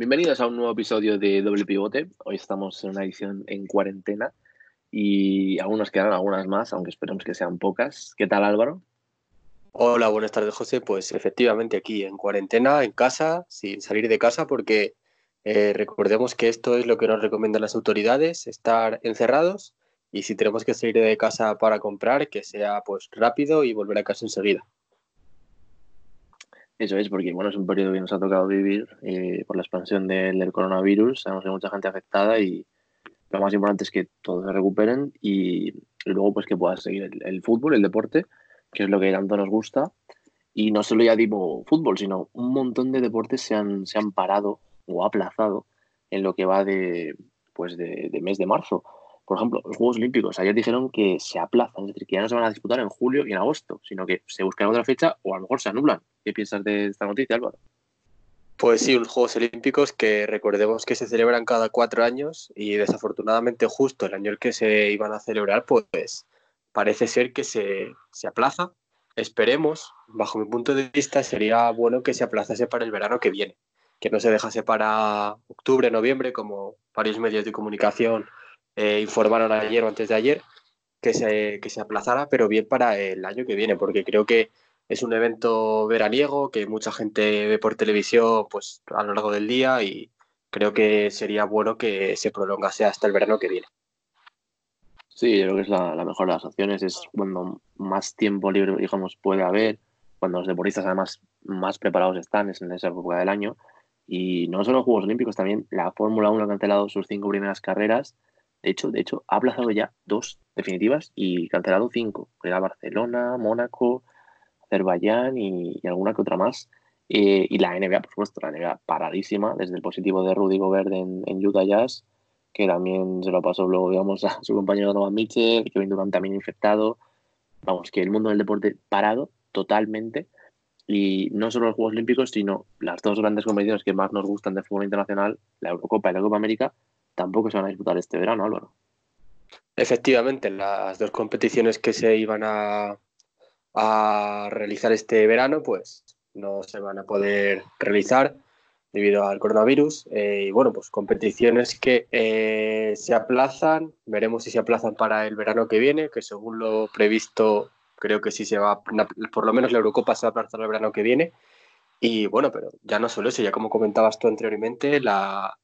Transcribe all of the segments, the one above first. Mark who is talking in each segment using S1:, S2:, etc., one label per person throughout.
S1: Bienvenidos a un nuevo episodio de Doble Pivote. Hoy estamos en una edición en cuarentena y aún nos quedan algunas más, aunque esperemos que sean pocas. ¿Qué tal Álvaro?
S2: Hola, buenas tardes José. Pues efectivamente aquí en cuarentena, en casa, sin salir de casa, porque eh, recordemos que esto es lo que nos recomiendan las autoridades, estar encerrados y si tenemos que salir de casa para comprar, que sea pues rápido y volver a casa enseguida.
S1: Eso es, porque bueno, es un periodo que nos ha tocado vivir eh, por la expansión del, coronavirus. Sabemos que hay mucha gente afectada y lo más importante es que todos se recuperen y, luego pues que puedas seguir el, fútbol, el deporte, que es lo que tanto nos gusta. Y no solo ya tipo fútbol, sino un montón de deportes se han, se han parado o aplazado en lo que va de, pues de mes de marzo. Por ejemplo, los Juegos Olímpicos ayer dijeron que se aplazan, es decir, que ya no se van a disputar en julio y en agosto, sino que se buscan otra fecha o a lo mejor se anulan. ¿Qué piensas de esta noticia, Álvaro?
S2: Pues sí, unos Juegos Olímpicos que recordemos que se celebran cada cuatro años y desafortunadamente justo el año el que se iban a celebrar, pues parece ser que se, se aplaza. Esperemos, bajo mi punto de vista, sería bueno que se aplazase para el verano que viene, que no se dejase para octubre, noviembre, como varios medios de comunicación eh, informaron ayer o antes de ayer, que se, que se aplazara, pero bien para el año que viene, porque creo que es un evento veraniego que mucha gente ve por televisión pues, a lo largo del día y creo que sería bueno que se prolongase hasta el verano que viene.
S1: Sí, yo creo que es la, mejor de las opciones, es cuando más tiempo libre, digamos, puede haber, cuando los deportistas además más preparados están, es en esa época del año. Y no solo los Juegos Olímpicos, también la Fórmula 1 ha cancelado sus cinco primeras carreras. De hecho, de hecho, ha aplazado ya dos definitivas y cancelado cinco. Era Barcelona, Mónaco, Azerbaiyán y, alguna que otra más. Eh, y la NBA, por supuesto, la NBA paradísima, desde el positivo de Rudy Gobert en, en Utah Jazz, que también se lo pasó luego, digamos, a su compañero Donovan Mitchell, Kevin Durant también infectado. Vamos, que el mundo del deporte parado totalmente. Y no solo los Juegos Olímpicos, sino las dos grandes competiciones que más nos gustan de fútbol internacional, la Eurocopa y la Copa América, tampoco se van a disputar este verano, Álvaro.
S2: Efectivamente, las dos competiciones que se iban a, realizar este verano, pues no se van a poder realizar debido al coronavirus. Eh, y bueno, pues competiciones que eh, se aplazan, veremos si se aplazan para el verano que viene, que según lo previsto, creo que sí se va, por lo menos la Eurocopa se va a aplazar el verano que viene. Y bueno, pero ya no solo eso, ya como comentabas tú anteriormente, la,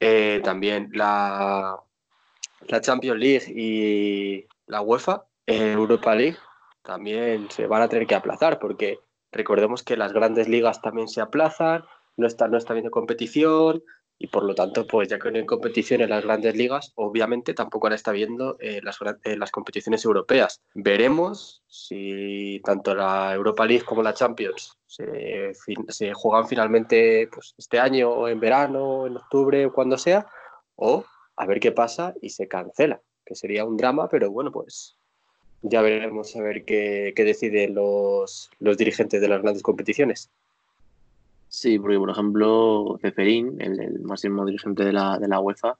S2: eh, también la, la Champions League y la UEFA, Europa League, también se van a tener que aplazar, porque recordemos que las grandes ligas también se aplazan, no está, no está habiendo competición, y por lo tanto, pues ya que no hay competición en las grandes ligas, obviamente tampoco está viendo eh, las, eh, las competiciones europeas. Veremos si tanto la Europa League como la Champions se, juegan finalmente pues, este año, o en verano, en octubre, o cuando sea, o a ver qué pasa y se cancela, que sería un drama, pero bueno, pues ya veremos a ver qué, deciden los, dirigentes de las grandes competiciones.
S1: Sí, porque por ejemplo, Ceferín, el, máximo dirigente de la, de la UEFA,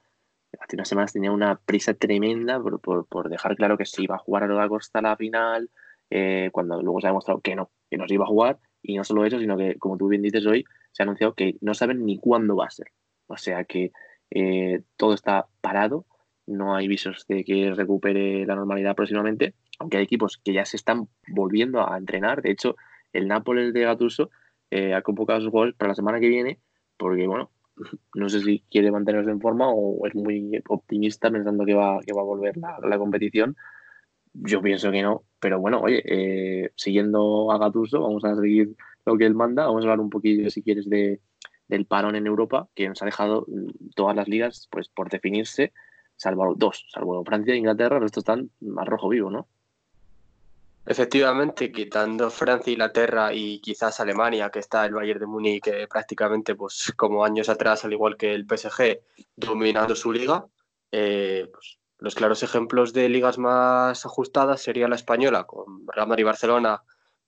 S1: hace unas semanas tenía una prisa tremenda por, dejar claro que se iba a jugar a la Costa la final, eh, cuando luego se ha demostrado que no, que no se iba a jugar. Y no solo eso, sino que, como tú bien dices hoy, se ha anunciado que no saben ni cuándo va a ser. O sea que eh, todo está parado, no hay visos de que recupere la normalidad próximamente aunque hay equipos que ya se están volviendo a entrenar. De hecho, el Nápoles de Gattuso eh, ha convocado a sus jugadores para la semana que viene, porque, bueno, no sé si quiere mantenerse en forma o es muy optimista pensando que va, que va a volver la, competición. Yo pienso que no, pero bueno, oye, eh, siguiendo a Gattuso, vamos a seguir lo que él manda. Vamos a hablar un poquillo, si quieres, de, del parón en Europa, que nos ha dejado mm, todas las ligas pues por definirse, salvo dos, salvo Francia e Inglaterra, el resto están más rojo vivo, ¿no?
S2: Efectivamente, quitando Francia, Inglaterra y quizás Alemania, que está el Bayern de Múnich que prácticamente, pues como años atrás, al igual que el PSG, dominando su liga, eh, pues, los claros ejemplos de ligas más ajustadas sería la española, con Real Madrid y Barcelona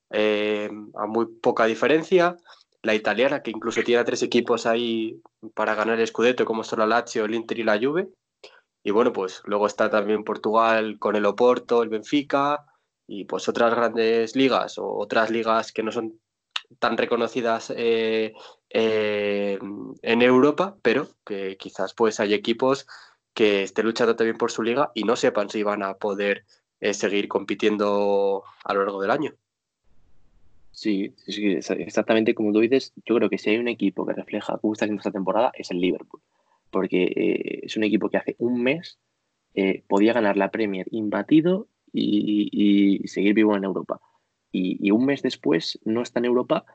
S2: eh, a muy poca diferencia, la italiana, que incluso tiene tres equipos ahí para ganar el Scudetto, como son la Lazio, el Inter y la Juve, y bueno, pues luego está también Portugal con el Oporto, el Benfica, y pues otras grandes ligas o otras ligas que no son tan reconocidas eh, eh, en Europa, pero que quizás pues hay equipos que estén luchando también por su liga y no sepan si van a poder seguir compitiendo a lo largo del año.
S1: Sí, exactamente como tú dices, yo creo que si hay un equipo que refleja cómo está esta temporada es el Liverpool, porque es un equipo que hace un mes podía ganar la Premier imbatido y, seguir vivo en Europa. Y, un mes después no está en Europa,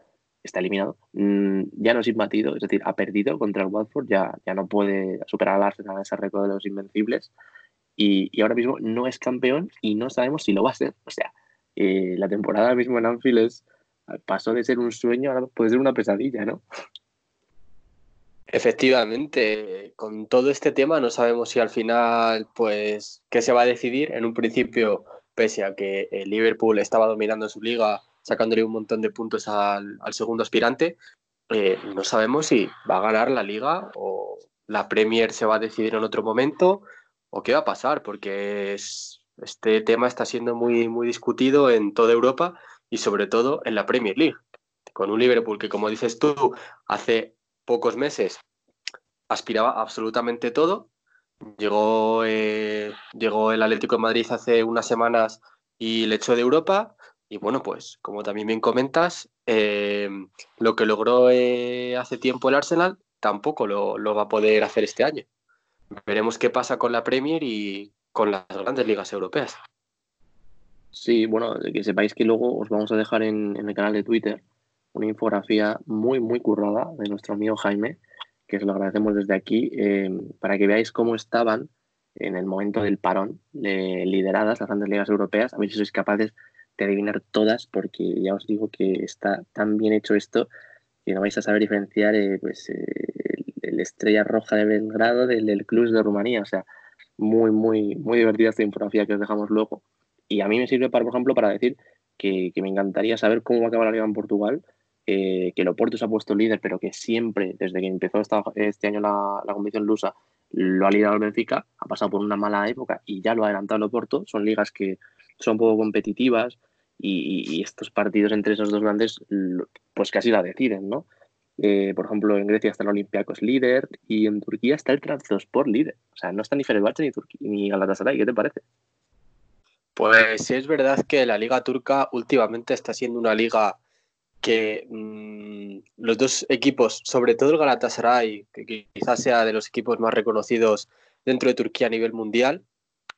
S1: está eliminado, mm, ya no es imbatido, es decir, ha perdido contra el Watford, ya, ya no puede superar al Arsenal ese récord de los invencibles. Y, ahora mismo no es campeón y no sabemos si lo va a ser. O sea, eh, la temporada mismo en Anfield es, pasó de ser un sueño, ahora puede ser una pesadilla, ¿no?
S2: Efectivamente, con todo este tema no sabemos si al final, pues, qué se va a decidir. En un principio, pese a que el Liverpool estaba dominando su liga, sacándole un montón de puntos al, segundo aspirante, eh, no sabemos si va a ganar la liga o la Premier se va a decidir en otro momento o qué va a pasar, porque este tema está siendo muy, muy discutido en toda Europa y sobre todo en la Premier League. Con un Liverpool que, como dices tú, hace pocos meses aspiraba absolutamente todo. Llegó, eh, llegó el Atlético de Madrid hace unas semanas y le echó de Europa. Y bueno, pues como también bien comentas, eh, lo que logró eh, hace tiempo el Arsenal tampoco lo, va a poder hacer este año. Veremos qué pasa con la Premier y con las grandes ligas europeas.
S1: Sí, bueno, que sepáis que luego os vamos a dejar en, en el canal de Twitter una infografía muy, muy currada de nuestro amigo Jaime, que os lo agradecemos desde aquí, eh, para que veáis cómo estaban en el momento del parón lideradas las grandes ligas europeas. A ver si sois capaces de adivinar todas, porque ya os digo que está tan bien hecho esto que no vais a saber diferenciar eh, pues, eh, el, Estrella Roja de Belgrado del, del Club de Rumanía. O sea, muy, muy, muy divertida esta infografía que os dejamos luego. Y a mí me sirve, para, por ejemplo, para decir que, que me encantaría saber cómo va a acabar la liga en Portugal eh, que el Oporto se ha puesto líder, pero que siempre, desde que empezó este año la, la competición lusa, lo ha liderado el Benfica, ha pasado por una mala época y ya lo ha adelantado el Oporto. Son ligas que son poco competitivas y, estos partidos entre esos dos grandes, pues casi la deciden, ¿no? Eh, por ejemplo, en Grecia está el Olympiacos líder y en Turquía está el Trabzonspor líder. O sea, no está ni Fenerbahce ni, ni Galatasaray. ¿Qué te parece?
S2: Pues sí es verdad que la liga turca últimamente está siendo una liga que mm, los dos equipos, sobre todo el Galatasaray, que quizás sea de los equipos más reconocidos dentro de Turquía a nivel mundial,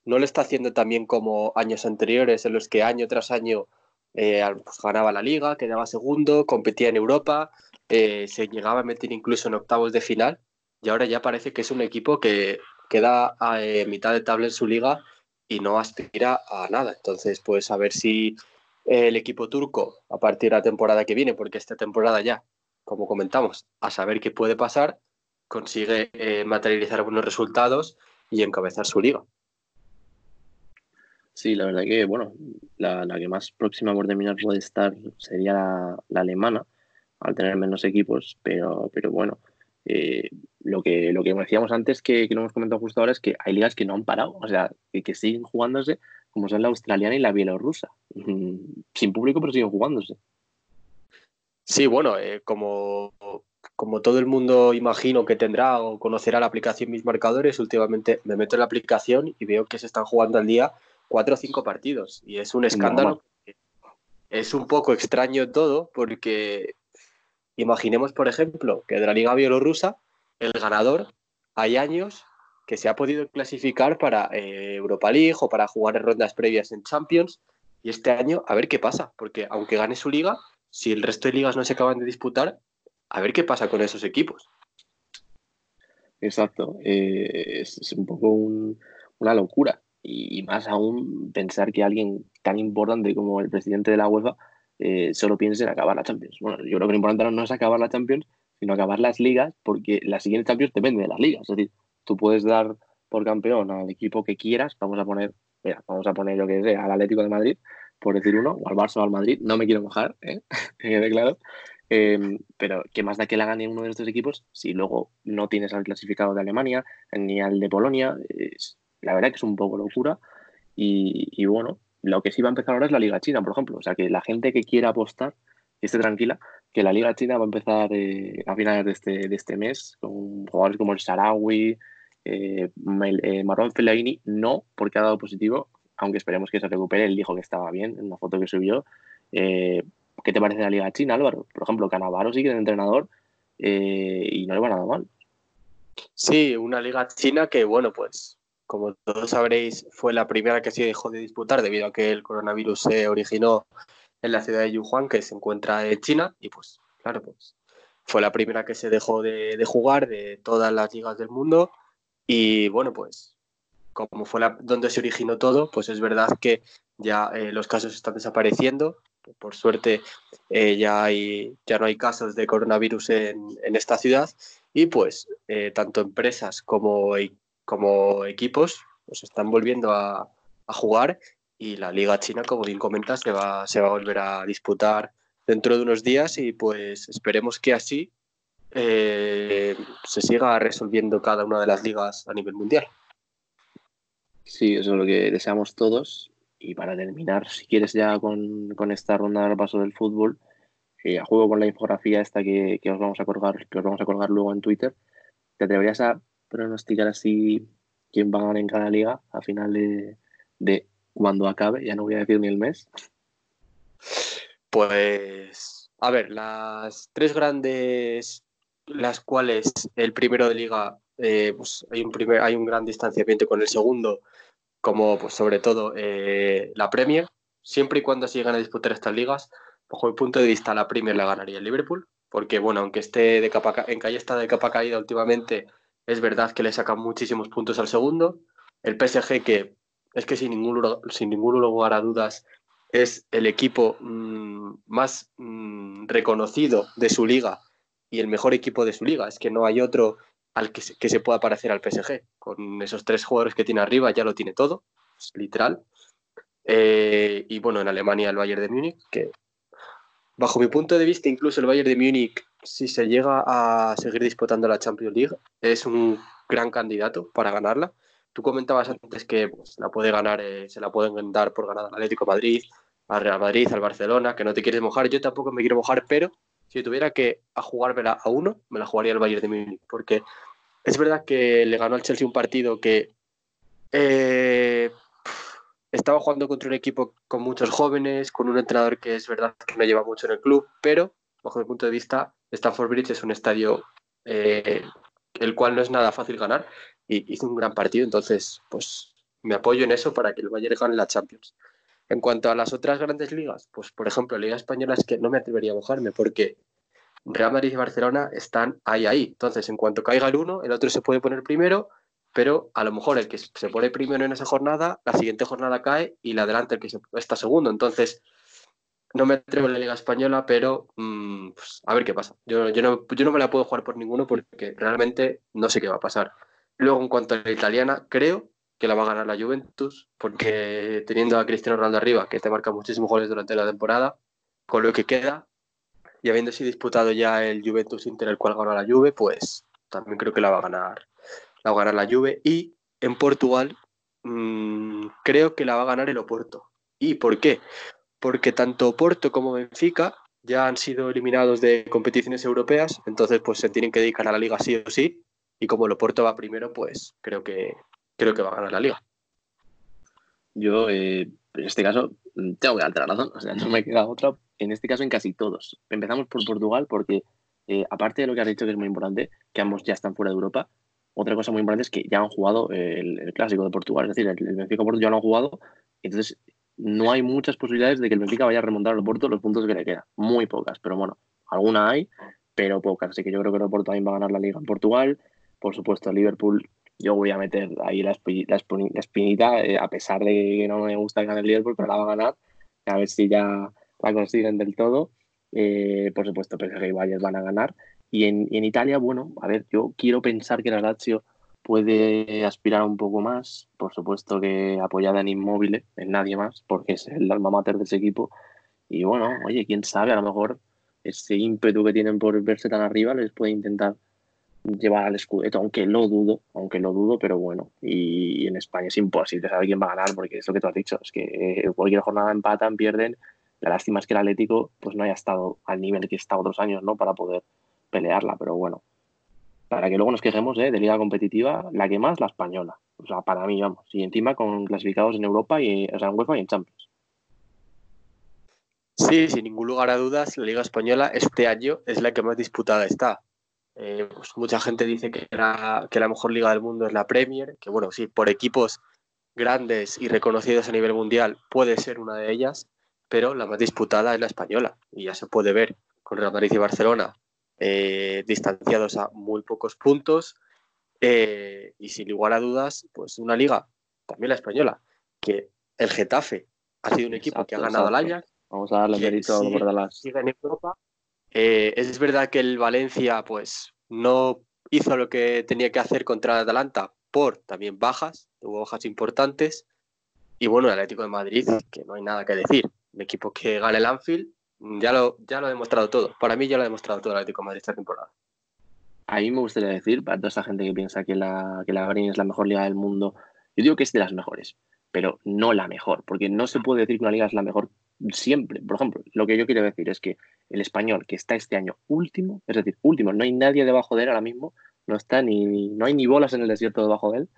S2: no lo está haciendo tan bien como años anteriores, en los que año tras año eh, pues ganaba la liga, quedaba segundo, competía en Europa, eh, se llegaba a meter incluso en octavos de final, y ahora ya parece que es un equipo que queda a eh, mitad de tabla en su liga y no aspira a nada. Entonces, pues a ver si el equipo turco a partir de la temporada que viene, porque esta temporada ya, como comentamos, a saber qué puede pasar, consigue eh, materializar buenos resultados y encabezar su liga.
S1: Sí, la verdad que, bueno, la, que más próxima por terminar puede estar sería la, alemana, al tener menos equipos, pero, pero bueno, eh, lo, que, lo que decíamos antes, que, que, no hemos comentado justo ahora, es que hay ligas que no han parado, o sea, que siguen jugándose como son la australiana y la bielorrusa. Sin público, pero siguen jugándose.
S2: Sí, bueno, eh, como, como todo el mundo imagino que tendrá o conocerá la aplicación Mis Marcadores, últimamente me meto en la aplicación y veo que se están jugando al día cuatro o cinco partidos. Y es un escándalo. Es un poco extraño todo porque imaginemos, por ejemplo, que de la Liga Bielorrusa, el ganador, hay años que se ha podido clasificar para eh, Europa League o para jugar en rondas previas en Champions. Y este año, a ver qué pasa, porque aunque gane su liga, si el resto de ligas no se acaban de disputar, a ver qué pasa con esos equipos.
S1: Exacto, eh, es, un poco una locura. Y, más aún pensar que alguien tan importante como el presidente de la UEFA eh, solo piense en acabar la Champions. Bueno, yo creo que lo importante no es acabar la Champions, sino acabar las ligas, porque la siguiente Champions depende de las ligas. Es decir, tú puedes dar por campeón al equipo que quieras, vamos a poner, mira, vamos a poner yo que sé, al Atlético de Madrid, por decir uno, o al Barça o al Madrid, no me quiero mojar, ¿eh? que claro, em, pero ¿qué más da que la gane uno de estos equipos si luego no tienes al clasificado de Alemania ni al de Polonia? La verdad que es un poco locura y, bueno, lo que sí va a empezar ahora es la Liga China, por ejemplo, o sea que la gente que quiera apostar esté tranquila, que la Liga China va a empezar eh, a finales de este, de este mes con jugadores como el Sarawi, eh, eh Marwan Fellaini, no, porque ha dado positivo, aunque esperemos que se recupere. Él dijo que estaba bien en una foto que subió. Eh, ¿Qué te parece la Liga China, Álvaro? Por ejemplo, Canavaro sigue de entrenador y no le va nada mal.
S2: Sí, una Liga China que, bueno, pues como todos sabréis, fue la primera que se dejó de disputar debido a que el coronavirus se originó en la ciudad de Yuhuan, que se encuentra en China, y pues, claro, pues fue la primera que se dejó de, jugar de todas las ligas del mundo. Y bueno, pues como fue la, donde se originó todo, pues es verdad que ya eh, los casos están desapareciendo. Por suerte eh, ya, hay, ya no hay casos de coronavirus en, esta ciudad. Y pues eh, tanto empresas como, como equipos pues están volviendo a, a jugar. Y la Liga China, como bien comentas, se va, se va a volver a disputar dentro de unos días. Y pues esperemos que así eh, se siga resolviendo cada una de las ligas a nivel mundial.
S1: Sí, eso es lo que deseamos todos. Y para terminar, si quieres ya con, con esta ronda del paso del fútbol, eh, a juego con la infografía esta que, que, os vamos a colgar, que os vamos a colgar luego en Twitter, ¿te atreverías a pronosticar así quién va a ganar en cada liga a final de, de cuando acabe, ya no voy a decir ni el mes.
S2: Pues, a ver, las tres grandes, las cuales el primero de liga, eh, pues hay un, primer, hay un gran distanciamiento con el segundo, como pues sobre todo eh, la Premier, siempre y cuando se llegan a disputar estas ligas, bajo mi punto de vista la Premier la ganaría el Liverpool, porque bueno, aunque esté de capa, en calle está de capa caída últimamente, es verdad que le sacan muchísimos puntos al segundo. El PSG que es que sin ningún, sin ningún lugar a dudas es el equipo mm, más mm, reconocido de su liga y el mejor equipo de su liga. Es que no hay otro al que se, que se pueda parecer al PSG. Con esos tres jugadores que tiene arriba ya lo tiene todo, es literal. Eh, y bueno, en Alemania el Bayern de Múnich, que bajo mi punto de vista, incluso el Bayern de Múnich, si se llega a seguir disputando la Champions League, es un gran candidato para ganarla. Tú comentabas antes que pues, la puede ganar, eh, se la pueden dar por ganada al Atlético Madrid, al Real Madrid, al Barcelona, que no te quieres mojar. Yo tampoco me quiero mojar, pero si tuviera que a jugármela a uno, me la jugaría el Bayern de Múnich, porque es verdad que le ganó al Chelsea un partido que eh, estaba jugando contra un equipo con muchos jóvenes, con un entrenador que es verdad que no lleva mucho en el club, pero bajo mi punto de vista, Stamford Bridge es un estadio eh, el cual no es nada fácil ganar y hizo un gran partido, entonces pues me apoyo en eso para que el Bayern gane la Champions. En cuanto a las otras grandes ligas, pues por ejemplo, la Liga Española es que no me atrevería a mojarme porque Real Madrid y Barcelona están ahí, ahí. Entonces, en cuanto caiga el uno, el otro se puede poner primero, pero a lo mejor el que se pone primero en esa jornada, la siguiente jornada cae y la adelante el que está segundo. Entonces, no me atrevo en la Liga Española, pero mm, pues, a ver qué pasa. Yo, yo, no, yo no me la puedo jugar por ninguno porque realmente no sé qué va a pasar. Luego, en cuanto a la italiana, creo que la va a ganar la Juventus, porque teniendo a Cristiano Ronaldo arriba, que te marca muchísimos goles durante la temporada, con lo que queda, y habiéndose disputado ya el Juventus Inter, el cual ganó la Juve, pues también creo que la va a ganar, la va a ganar la Juve. Y en Portugal, mmm, creo que la va a ganar el Oporto. ¿Y por qué? Porque tanto Oporto como Benfica ya han sido eliminados de competiciones europeas, entonces pues se tienen que dedicar a la liga sí o sí, y como el Oporto va primero, pues creo que, creo que va a ganar la liga.
S1: Yo, eh, en este caso, tengo que darte la razón, o sea, no me queda otra. En este caso, en casi todos. Empezamos por Portugal porque, eh, aparte de lo que has dicho que es muy importante, que ambos ya están fuera de Europa, otra cosa muy importante es que ya han jugado el, clásico de Portugal, es decir, el, Benfica Porto ya lo han jugado, entonces no hay muchas posibilidades de que el Benfica vaya a remontar al Porto los puntos que le quedan. Muy pocas, pero bueno, alguna hay, pero pocas. Así que yo creo que el Porto también va a ganar la liga en Portugal. Por supuesto, Liverpool, yo voy a meter ahí la, espinita, eh, a pesar de que no me gusta ganar el Liverpool, pero la va a ganar. A ver si ya la consiguen del todo. Eh, por supuesto, PSG y Bayern van a ganar. Y en, en, Italia, bueno, a ver, yo quiero pensar que la Lazio puede aspirar un poco más. Por supuesto que apoyada en Inmóvil, en nadie más, porque es el alma mater de ese equipo. Y bueno, oye, quién sabe, a lo mejor ese ímpetu que tienen por verse tan arriba les puede intentar llevar al escudeto, aunque lo dudo, aunque lo dudo, pero bueno, y, en España es imposible saber quién va a ganar, porque es lo que tú has dicho, es que cualquier jornada empatan, pierden, La lástima es que el Atlético pues no haya estado al nivel que está otros años, ¿no? Para poder pelearla, pero bueno. Para que luego nos quejemos ¿eh? de liga competitiva, la que más, la española. O sea, para mí, vamos. Y encima con clasificados en Europa, y, o sea, en UEFA y en Champions.
S2: Sí, sin ningún lugar a dudas, la Liga Española este año es la que más disputada está. Eh, pues mucha gente dice que la, que la mejor liga del mundo es la Premier, que bueno, sí, por equipos grandes y reconocidos a nivel mundial puede ser una de ellas, pero la más disputada es la española. Y ya se puede ver con Real Madrid y Barcelona eh, distanciados a muy pocos puntos. Eh, y sin lugar a dudas, pues una liga, también la española, que el Getafe ha sido un equipo que ha ganado al Ajax,
S1: Vamos a darle mérito por Dallas.
S2: sigue en Europa. Eh, es verdad que el Valencia pues no hizo lo que tenía que hacer contra el Atalanta por también bajas, hubo bajas importantes. Y bueno, el Atlético de Madrid, que no hay nada que decir. Un equipo que gana el Anfield, ya lo, ya lo ha demostrado todo. Para mí ya lo ha demostrado todo el Atlético de Madrid esta temporada.
S1: A mí me gustaría decir, para toda esa gente que piensa que la, que la Green es la mejor liga del mundo, yo digo que es de las mejores, pero no la mejor, porque no se puede decir que una liga es la mejor siempre. Por ejemplo, lo que yo quiero decir es que el español que está este año último, es decir, último, no hay nadie debajo de él ahora mismo, no está ni, no hay ni bolas en el desierto debajo de él,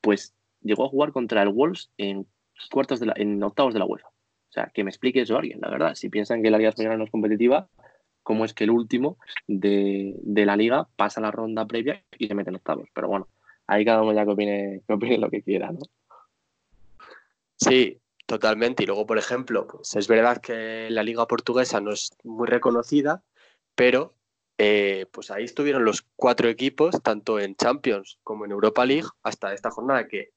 S1: pues llegó a jugar contra el Wolves en cuartos de la, en octavos de la UEFA. O sea, que me explique eso alguien, la verdad. Si piensan que la Liga Española no es competitiva, ¿cómo es que el último de, de la liga pasa la ronda previa y se mete en octavos? Pero bueno, ahí cada uno ya que opine, que opine lo que quiera, ¿no?
S2: Sí, totalmente. Y luego, por ejemplo, pues es verdad que la liga portuguesa no es muy reconocida, pero eh, pues ahí estuvieron los cuatro equipos, tanto en Champions como en Europa League, hasta esta jornada que,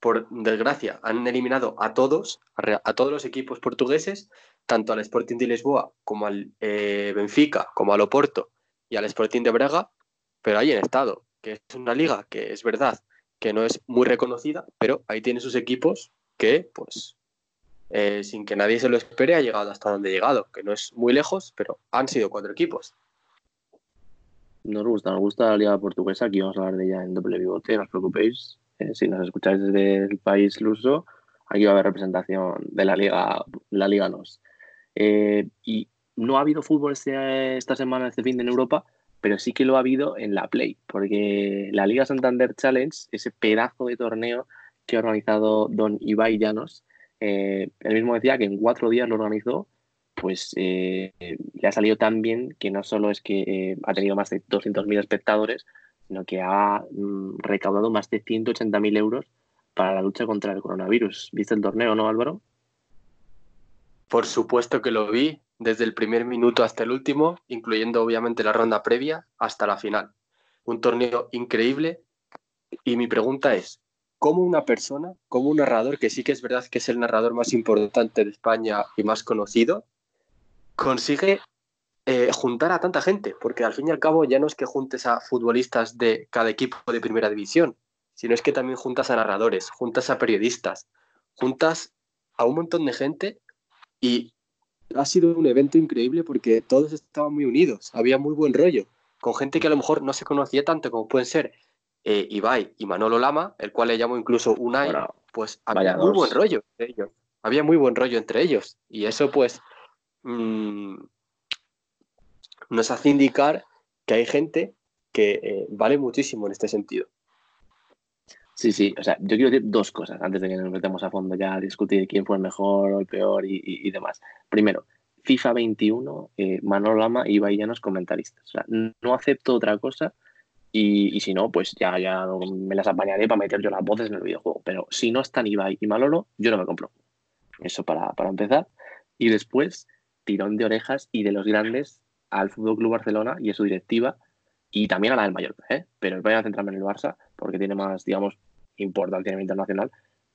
S2: por desgracia, han eliminado a todos, a, todos los equipos portugueses, tanto al Sporting de Lisboa como al eh, Benfica, como al Oporto y al Sporting de Braga, pero ahí han estado, que es una liga que es verdad que no es muy reconocida, pero ahí tiene sus equipos que, pues, eh, sin que nadie se lo espere, ha llegado hasta donde ha llegado, que no es muy lejos, pero han sido cuatro equipos.
S1: Nos gusta, nos gusta la liga portuguesa, aquí vamos a hablar de ella en doble bigote, no os preocupéis. Eh, si nos escucháis desde el país luso, aquí va a haber representación de la liga, la liga NOS. Eh, y no ha habido fútbol este- esta semana, este fin de en Europa, pero sí que lo ha habido en la Play, porque la Liga Santander Challenge, ese pedazo de torneo que ha organizado don Ibai Llanos, eh, él mismo decía que en cuatro días lo organizó pues eh, le ha salido tan bien que no solo es que eh, ha tenido más de 200.000 espectadores, sino que ha mm, recaudado más de 180.000 euros para la lucha contra el coronavirus. ¿Viste el torneo, no, Álvaro?
S2: Por supuesto que lo vi desde el primer minuto hasta el último, incluyendo obviamente la ronda previa hasta la final. Un torneo increíble y mi pregunta es, ¿cómo una persona, como un narrador, que sí que es verdad que es el narrador más importante de España y más conocido, consigue eh, juntar a tanta gente? Porque al fin y al cabo ya no es que juntes a futbolistas de cada equipo de primera división, sino es que también juntas a narradores, juntas a periodistas, juntas a un montón de gente y ha sido un evento increíble porque todos estaban muy unidos, había muy buen rollo, con gente que a lo mejor no se conocía tanto como pueden ser eh, Ibai y Manolo Lama, el cual le llamo incluso Unai,
S1: Bueno,
S2: pues había muy
S1: dos.
S2: buen rollo entre ellos, había muy buen rollo entre ellos y eso pues mm, nos hace indicar que hay gente que eh, vale muchísimo en este sentido.
S1: Sí, sí, o sea, yo quiero decir dos cosas antes de que nos metamos a fondo ya a discutir quién fue el mejor o el peor y, y- y demás. Primero, FIFA 21, eh, Manolo Lama y Ibai Llanos comentaristas. O sea, no acepto otra cosa y, y si no, pues ya, ya me las apañaré para meter yo las voces en el videojuego. Pero si no están Ibai y Manolo, yo no me compro. Eso para, para empezar. Y después, tirón de orejas y de los grandes al Fútbol Club Barcelona y a su directiva y también a la del Mallorca, ¿eh? pero voy a centrarme en el Barça porque tiene más, digamos, importancia a nivel internacional,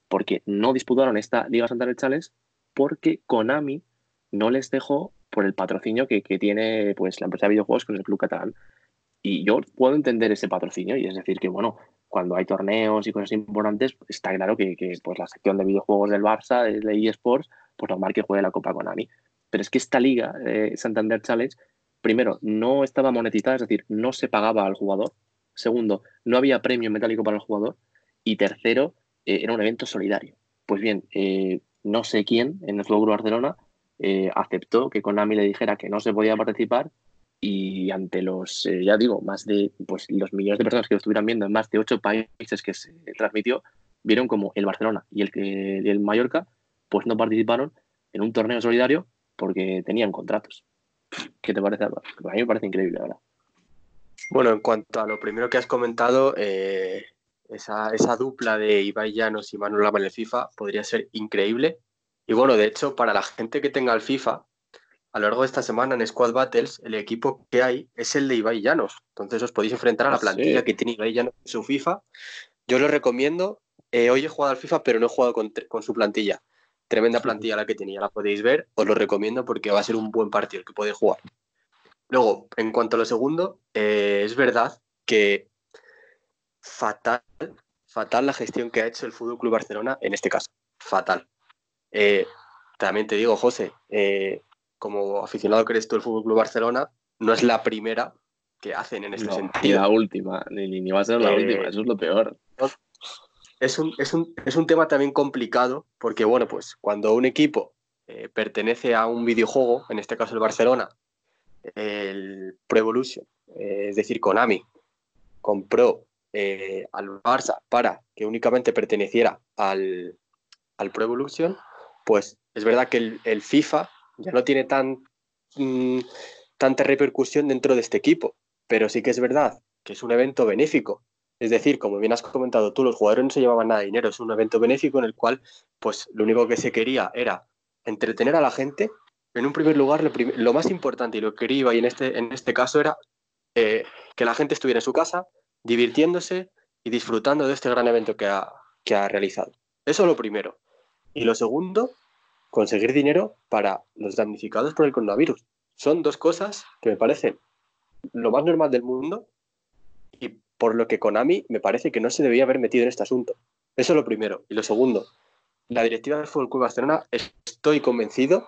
S1: porque no disputaron esta Liga Santander Challenge porque Konami no les dejó por el patrocinio que, que tiene pues, la empresa de videojuegos con el club catalán. Y yo puedo entender ese patrocinio, y es decir, que bueno, cuando hay torneos y cosas importantes, está claro que, que, pues, la sección de videojuegos del Barça, de eSports, pues normal que juegue la Copa Konami. Pero es que esta liga, eh, Santander Challenge, primero, no estaba monetizada, es decir, no se pagaba al jugador. Segundo, no había premio metálico para el jugador. Y tercero, eh, era un evento solidario. Pues bien, eh, no sé quién en el Club Barcelona aceptó que Konami le dijera que no se podía participar y ante los, eh, ya digo, más de pues, los millones de personas que lo estuvieran viendo en más de ocho países que se transmitió, vieron como el Barcelona y el, el Mallorca pues no participaron en un torneo solidario porque tenían contratos. ¿Qué te parece, A mí me parece increíble, ahora.
S2: Bueno, en cuanto a lo primero que has comentado, eh, esa, esa, dupla de Ibai Llanos y Manuel Lama en el FIFA podría ser increíble. Y bueno, de hecho, para la gente que tenga el FIFA, a lo largo de esta semana en Squad Battles, el equipo que hay es el de Ibai Llanos. Entonces os podéis enfrentar a la ah, plantilla que tiene Ibai Llanos en su FIFA. Yo lo recomiendo. Eh, hoy he jugado al FIFA, pero no he jugado con, su plantilla. Tremenda plantilla la que tenía, la podéis ver. Os lo recomiendo porque va a ser un buen partido el que podéis jugar. Luego, en cuanto a lo segundo, eh, es verdad que fatal, fatal la gestión que ha hecho el Fútbol Club Barcelona en este caso. Fatal. Eh, también te digo, José, como aficionado que eres tú del Fútbol Club Barcelona, no es la primera que hacen en este sentido. Ni
S1: la última, ni, va a ser la eh, última, eso es lo peor.
S2: Es un, es, un, es un, tema también complicado porque, bueno, pues cuando un equipo eh, pertenece a un videojuego, en este caso el Barcelona, el Pro Evolution, eh, es decir, Konami, compró al Barça para que únicamente perteneciera al, al Pro Evolution, pues es verdad que el, el FIFA ya no tiene tan, mm, tanta repercusión dentro de este equipo. Pero sí que es verdad que es un evento benéfico. Es decir, como bien has comentado tú, los jugadores no se llevaban nada de dinero. Es un evento benéfico en el cual, pues, lo único que se quería era entretener a la gente. En un primer lugar, lo, más importante y lo que quería, y en este, en este caso era eh, que la gente estuviera en su casa, divirtiéndose y disfrutando de este gran evento que ha, que ha realizado. Eso es lo primero. Y lo segundo conseguir dinero para los damnificados por el coronavirus. Son dos cosas que me parecen lo más normal del mundo y por lo que Konami me parece que no se debía haber metido en este asunto. Eso es lo primero. Y lo segundo, la directiva del Fútbol Club Barcelona estoy convencido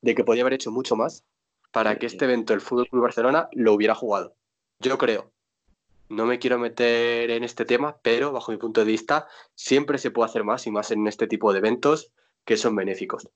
S2: de que podía haber hecho mucho más para que este evento el Fútbol Club Barcelona lo hubiera jugado. Yo creo. No me quiero meter en este tema, pero bajo mi punto de vista siempre se puede hacer más y más en este tipo de eventos que son benéficos.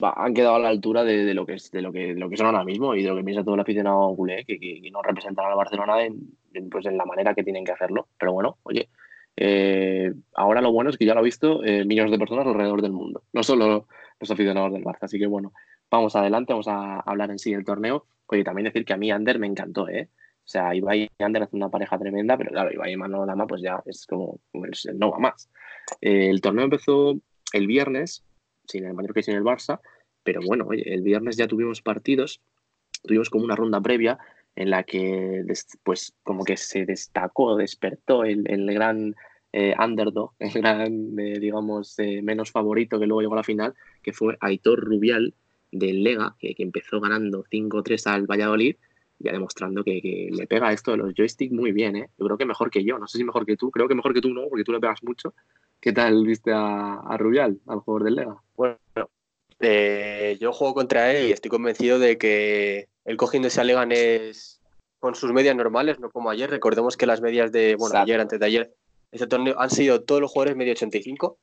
S1: han quedado a la altura de, lo que es de lo que, lo que son ahora mismo y de lo que piensa todo el aficionado culé, que, no representan al Barcelona en, pues en la manera que tienen que hacerlo. Pero bueno, oye, eh, ahora lo bueno es que ya lo ha visto eh, millones de personas alrededor del mundo, no solo los aficionados del Barça. Así que bueno, vamos adelante, vamos a hablar en sí del torneo. Oye, también decir que a mí Ander me encantó, ¿eh? O sea, Ibai y Ander hacen una pareja tremenda, pero claro, Ibai y Manolo Lama pues ya es como, no va más. Eh, el torneo empezó el viernes, sin el Mallorca y sin el Barça, pero bueno, el viernes ya tuvimos partidos, tuvimos como una ronda previa en la que pues como que se destacó, despertó el, gran eh, underdog, el gran, eh, digamos, eh, menos favorito que luego llegó a la final, que fue Aitor Rubial del Lega, que, empezó ganando 5-3 al Valladolid, ya demostrando que, le pega esto de los joysticks muy bien, ¿eh? Yo creo que mejor que yo, no sé si mejor que tú, creo que mejor que tú no, porque tú le pegas mucho, ¿Qué tal viste a, Rubial, al jugador del Lega?
S2: Bueno, eh, yo juego contra él y estoy convencido de que él cogiendo ese Leganés con sus medias normales, no como ayer. Recordemos que las medias de, bueno, ayer, antes de ayer, ese torneo han sido todos los jugadores medio 85.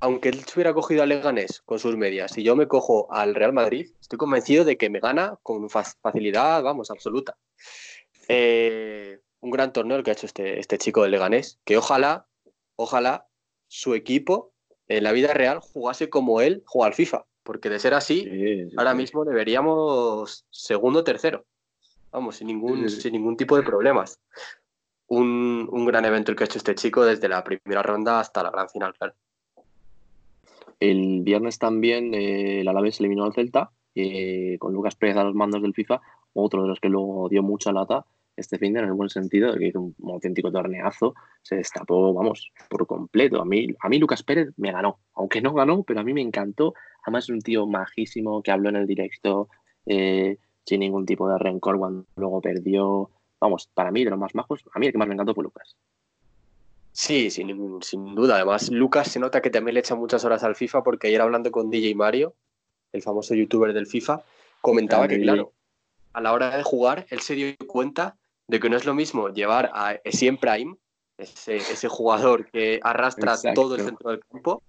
S2: Aunque él se hubiera cogido a Leganés con sus medias y yo me cojo al Real Madrid, estoy convencido de que me gana con facilidad, vamos, absoluta. Eh, un gran torneo el que ha hecho este, este chico del Leganés, que ojalá, ojalá su equipo en la vida real jugase como él juega al FIFA. Porque de ser así, ahora mismo deberíamos segundo o tercero. Vamos, sin ningún, sin ningún tipo de problemas. Un, gran evento el que ha hecho este chico desde la primera ronda hasta la gran final, claro.
S1: El viernes también eh, el Alavés eliminó al Celta, eh, con Lucas Pérez a los mandos del FIFA, otro de los que luego dio mucha lata este fin de en el buen sentido, de que hizo un, auténtico torneazo, se destapó, vamos, por completo. A mí, a mí Lucas Pérez me ganó, aunque no ganó, pero a mí me encantó. Además es un tío majísimo que habló en el directo eh, sin ningún tipo de rencor cuando luego perdió. Vamos, para mí de los más majos, a mí el que más me encantó fue Lucas.
S2: Sí, sin, sin duda. Además, Lucas se nota que también le echa muchas horas al FIFA porque ayer hablando con DJ Mario, el famoso youtuber del FIFA, comentaba que, claro, a la hora de jugar, él se dio cuenta de que no es lo mismo llevar a Essien Prime, ese, ese jugador que arrastra todo el centro del campo,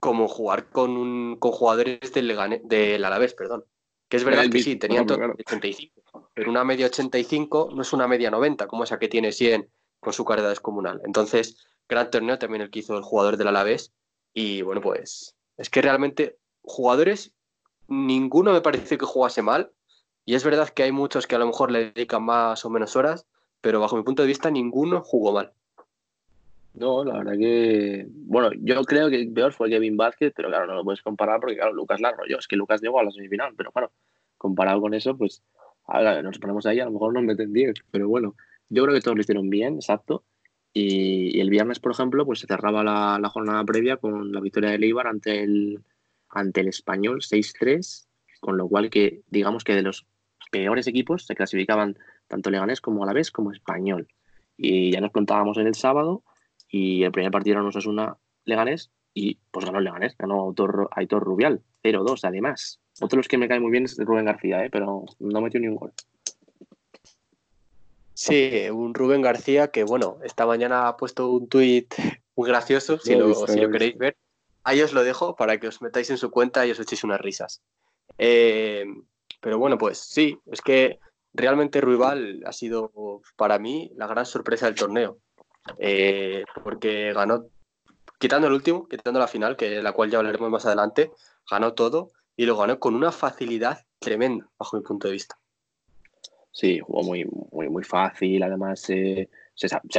S2: como jugar con, con jugadores del, del Alavés, perdón. Que es verdad que sí, tenían todo 85, pero una media 85 no es una media 90, como esa que tiene 100 con su carrera descomunal. Entonces, gran torneo también el que hizo el jugador del Alavés. Y bueno, pues es que realmente jugadores, ninguno me parece que jugase mal. Y es verdad que hay muchos que a lo mejor le dedican más o menos horas, pero bajo mi punto de vista ninguno jugó mal.
S1: No, la verdad que. Bueno, yo creo que peor fue Kevin Vázquez, pero claro, no lo puedes comparar porque, claro, Lucas la yo Es que Lucas llegó a la semifinal, pero claro, comparado con eso, pues ahora nos ponemos ahí, a lo mejor nos meten 10, pero bueno, yo creo que todos lo hicieron bien, exacto. Y, el viernes, por ejemplo, pues se cerraba la, jornada previa con la victoria de Leibar ante el, ante el Español 6-3, con lo cual que digamos que de los peores equipos se clasificaban tanto Leganés como Alavés como Español. Y ya nos plantábamos en el sábado y el primer partido era un una Leganés y pues ganó el Leganés, ganó Autor, Aitor Rubial, 0-2 además. Otro de los que me cae muy bien es Rubén García, ¿eh? pero no metió ni un gol.
S2: Sí, un Rubén García que, bueno, esta mañana ha puesto un tuit muy gracioso, si, lo, queréis ver. Ahí os lo dejo para que os metáis en su cuenta y os echéis unas risas. Eh, pero bueno, pues sí, es que realmente Ruibal ha sido para mí la gran sorpresa del torneo. Eh, porque ganó, quitando el último, quitando la final, que la cual ya hablaremos más adelante, ganó todo y lo ganó con una facilidad tremenda, bajo mi punto de vista.
S1: Sí, jugó muy, muy, muy fácil, además se,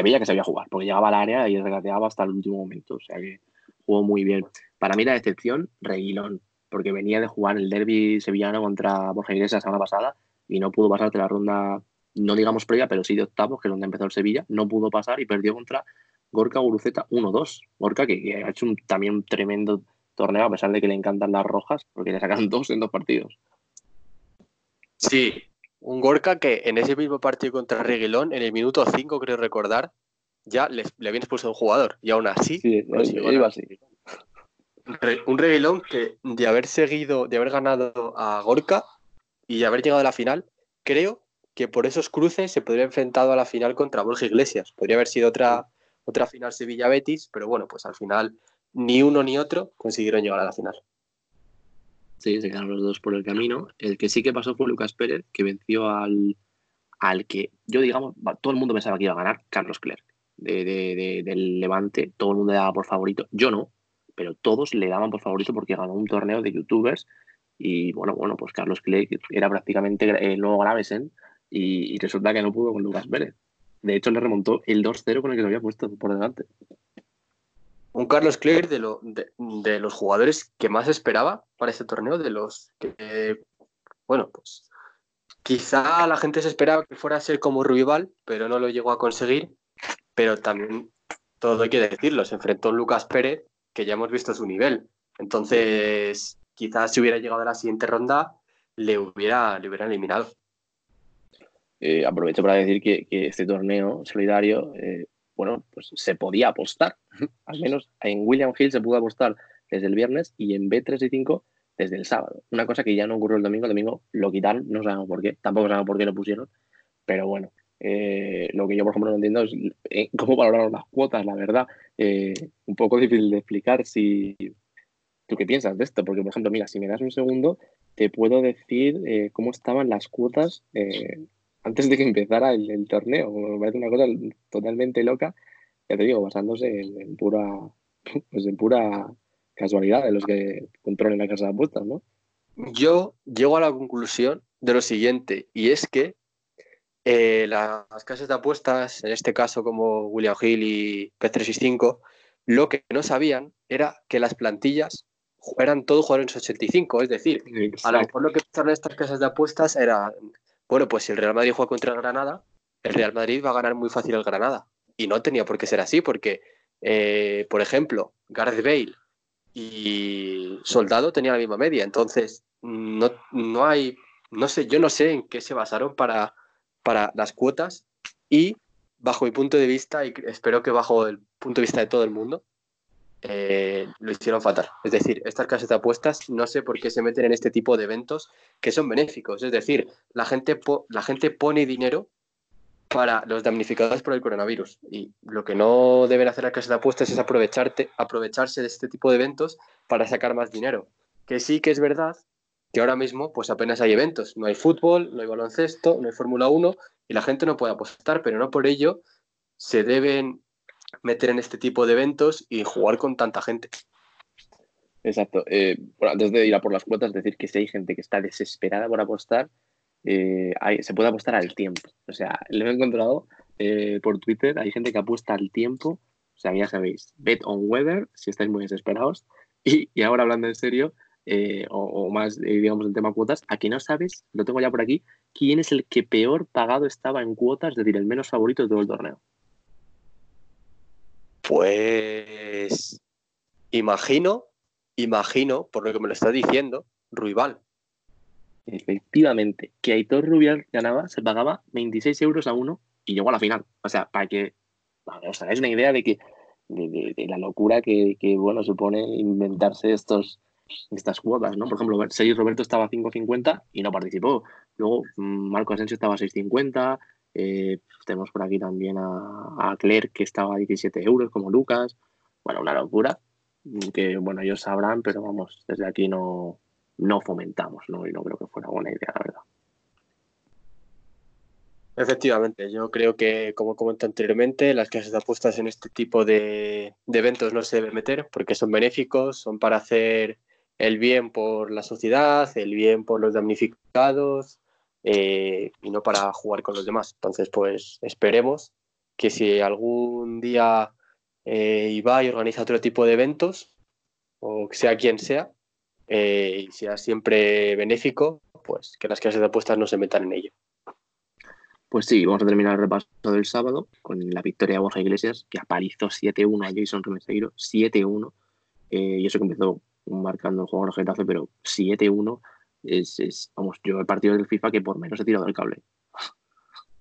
S1: veía que sabía jugar, porque llegaba al área y regateaba hasta el último momento, o sea que jugó muy bien. Para mí la decepción, Reguilón, porque venía de jugar el derby sevillano contra Borja Iglesias la semana pasada y no pudo pasar de la ronda no digamos previa, pero sí de octavos, que es donde empezó el Sevilla, no pudo pasar y perdió contra Gorka Guruceta 1-2. Gorka que, ha hecho también un tremendo torneo, a pesar de que le encantan las rojas, porque le sacan dos en dos partidos.
S2: Sí, un Gorka que en ese mismo partido contra Reguilón, en el minuto 5, creo recordar, ya le, le habían expulsado un jugador y aún así. Sí, iba así. Un Reguilón que de haber seguido, de haber ganado a Gorka y de haber llegado a la final, creo que por esos cruces se podría haber enfrentado a la final contra Borja Iglesias. Podría haber sido otra, otra final Sevilla-Betis, pero bueno, pues al final ni uno ni otro consiguieron llegar a la final.
S1: Sí, se quedaron los dos por el camino. El que sí que pasó fue Lucas Pérez, que venció al, al que yo, digamos, todo el mundo pensaba que iba a ganar, Carlos Clerc, de, del Levante. Todo el mundo le daba por favorito. Yo no, pero todos le daban por favorito porque ganó un torneo de youtubers. Y bueno, bueno, pues Carlos Clerc era prácticamente el nuevo Gravesen y, resulta que no pudo con Lucas Pérez. De hecho, le remontó el 2-0 con el que se había puesto por delante.
S2: Un Carlos Clerc de, de, los jugadores que más esperaba para este torneo, de los que, bueno, pues quizá la gente se esperaba que fuera a ser como Ruibal, pero no lo llegó a conseguir. Pero también, todo hay que decirlo, se enfrentó a Lucas Pérez, que ya hemos visto su nivel. Entonces, quizás si hubiera llegado a la siguiente ronda, le hubiera, le hubiera eliminado.
S1: Eh, aprovecho para decir que, este torneo solidario, eh, bueno, pues se podía apostar. Al menos en William Hill se pudo apostar desde el viernes y en B3 desde el sábado. Una cosa que ya no ocurrió el domingo, el domingo lo quitaron, no sabemos por qué, tampoco sabemos por qué lo pusieron, pero bueno, eh, lo que yo por ejemplo no entiendo es cómo valoraron las cuotas, la verdad. un poco difícil de explicar si... ¿Tú qué piensas de esto? Porque, por ejemplo, mira, si me das un segundo, te puedo decir cómo estaban las cuotas antes de que empezara el, torneo. Me parece una cosa totalmente loca, ya te digo, basándose en, pura, pues en pura casualidad de los que controlen la casa de apuestas, ¿no?
S2: Yo llego a la conclusión de lo siguiente, y es que eh, las casas de apuestas, en este caso como William Hill y P365, lo que no sabían era que las plantillas eran todos jugadores 85, es decir, a lo mejor lo que pensaron estas casas de apuestas era bueno, pues si el Real Madrid juega contra el Granada, el Real Madrid va a ganar muy fácil el Granada. Y no tenía por qué ser así, porque, eh, por ejemplo, Gareth Bale y Soldado tenían la misma media. Entonces, no, no hay, no sé, yo no sé en qué se basaron para, para las cuotas. Y bajo mi punto de vista, y espero que bajo el punto de vista de todo el mundo, eh, lo hicieron fatal. Es decir, estas casas de apuestas no sé por qué se meten en este tipo de eventos que son benéficos. Es decir, la gente, la gente pone dinero para los damnificados por el coronavirus. Y lo que no deben hacer las casas de apuestas es aprovecharte, aprovecharse de este tipo de eventos para sacar más dinero. Que sí que es verdad que ahora mismo pues apenas hay eventos. No hay fútbol, no hay baloncesto, no hay Fórmula 1 y la gente no puede apostar, pero no por ello se deben meter en este tipo de eventos y jugar con tanta gente.
S1: Exacto. Eh, bueno, antes de ir a por las cuotas, decir que si hay gente que está desesperada por apostar, eh, se puede apostar al tiempo. O sea, lo he encontrado eh, por Twitter, hay gente que apuesta al tiempo. O sea, ya sabéis, bet on weather si estáis muy desesperados. Y, y ahora hablando en serio, o, más, digamos, el tema cuotas, aquí no sabes, lo tengo ya por aquí, quién es el que peor pagado estaba en cuotas, es decir, el menos favorito de todo el torneo.
S2: Pues imagino, imagino, por lo que me lo está diciendo, Ruibal.
S1: Efectivamente, que Aitor Rubial ganaba, se pagaba 26 euros a uno y llegó a la final. O sea, para que os hagáis una idea de que de, la locura que, bueno supone inventarse estos estas cuotas, ¿no? Por ejemplo, Sergio Roberto estaba a 5.50 y no participó. Luego mm, Marco Asensio estaba a 6.50, eh, tenemos por aquí también a, a Claire que estaba a 17 euros, como Lucas. Bueno, una locura que, bueno, ellos sabrán, pero vamos, desde aquí no, no fomentamos, ¿no? Y no creo que fuera buena idea, la verdad.
S2: Efectivamente, yo creo que, como comenté anteriormente, las casas de apuestas en este tipo de, de, eventos no se deben meter porque son benéficos, son para hacer el bien por la sociedad, el bien por los damnificados, eh, y no para jugar con los demás. Entonces, pues esperemos que si algún día eh, Ibai organiza otro tipo de eventos, o sea quien sea, eh, y sea siempre benéfico, pues que las clases de apuestas no se metan en ello.
S1: Pues sí, vamos a terminar el repaso del sábado con la victoria de Borja Iglesias, que apalizó 7-1 a Jason Remeseiro, 7-1, y eso que empezó marcando el juego el Getafe, pero 7-1 es, vamos, yo el partido del FIFA que por menos he tirado el cable.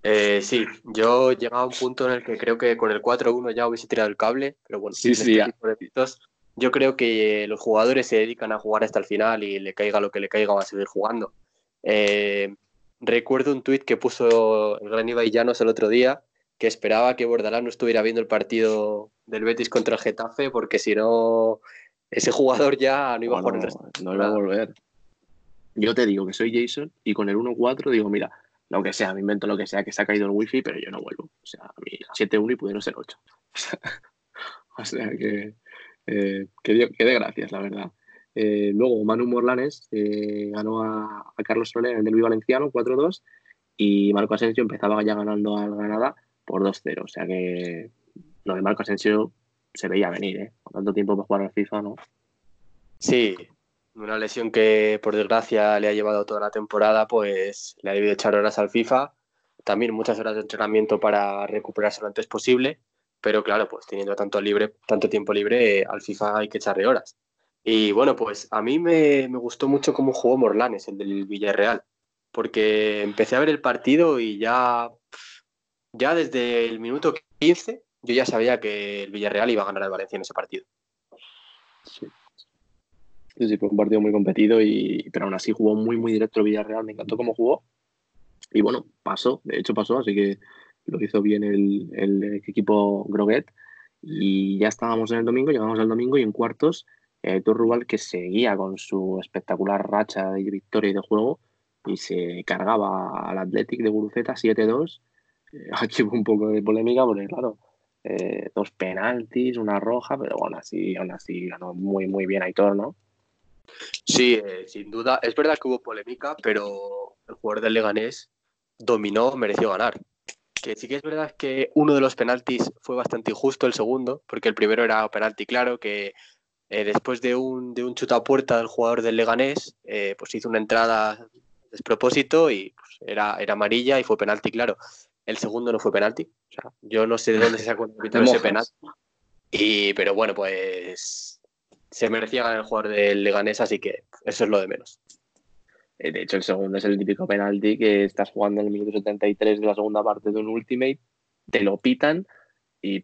S2: Eh, sí, yo he llegado a un punto en el que creo que con el 4-1 ya hubiese tirado el cable, pero bueno,
S1: sí, sí,
S2: este yo creo que los jugadores se dedican a jugar hasta el final y le caiga lo que le caiga va a seguir jugando. Eh, recuerdo un tuit que puso el gran Ibai Llanos el otro día que esperaba que Bordalán no estuviera viendo el partido del Betis contra el Getafe porque si no ese jugador ya no iba a jugar el resto.
S1: No iba a volver. Yo te digo que soy Jason y con el 1-4 digo, mira, lo que sea, me invento lo que sea, que se ha caído el wifi, pero yo no vuelvo. O sea, a mí 7-1 y pudieron ser 8. o sea que, eh, que, de gracias, la verdad. Eh, luego Manu Morlanes eh, ganó a, Carlos Soler en el Derby Valenciano 4-2 y Marco Asensio empezaba ya ganando al Granada por 2-0. O sea que lo de Marco Asensio se veía venir, ¿eh? Con tanto tiempo para jugar al FIFA, ¿no?
S2: Sí, una lesión que por desgracia le ha llevado toda la temporada, pues le ha debido echar horas al FIFA, también muchas horas de entrenamiento para recuperarse lo antes posible, pero claro, pues teniendo tanto, libre, tanto tiempo libre, al FIFA hay que echarle horas. Y bueno, pues a mí me, me gustó mucho cómo jugó Morlanes, el del Villarreal, porque empecé a ver el partido y ya, ya desde el minuto 15 yo ya sabía que el Villarreal iba a ganar al Valencia en ese partido.
S1: Sí. Sí, fue un partido muy competido, y, pero aún así jugó muy, muy directo el Villarreal. Me encantó cómo jugó. Y bueno, pasó, de hecho pasó, así que lo hizo bien el, equipo Groguet. Y ya estábamos en el domingo, llegamos al domingo y en cuartos, eh, Rubal que seguía con su espectacular racha de victoria y de juego y se cargaba al Athletic de Guruceta 7-2. Eh, aquí hubo un poco de polémica porque, claro, eh, dos penaltis, una roja, pero bueno, así, aún así ganó muy, muy bien Aitor, ¿no?
S2: Sí, eh, sin duda. Es verdad que hubo polémica, pero el jugador del Leganés dominó, mereció ganar. Que sí que es verdad que uno de los penaltis fue bastante injusto, el segundo, porque el primero era penalti claro, que eh, después de un, de un puerta del jugador del Leganés, pues hizo una entrada despropósito y pues, era, era amarilla y fue penalti claro. El segundo no fue penalti. O sea, yo no sé de dónde se sacó ese penalti. Y, pero bueno, pues se merecía ganar el jugador del Leganés, así que eso es lo de menos.
S1: Eh, de hecho, el segundo es el típico penalti que estás jugando en el minuto 73 de la segunda parte de un Ultimate, te lo pitan y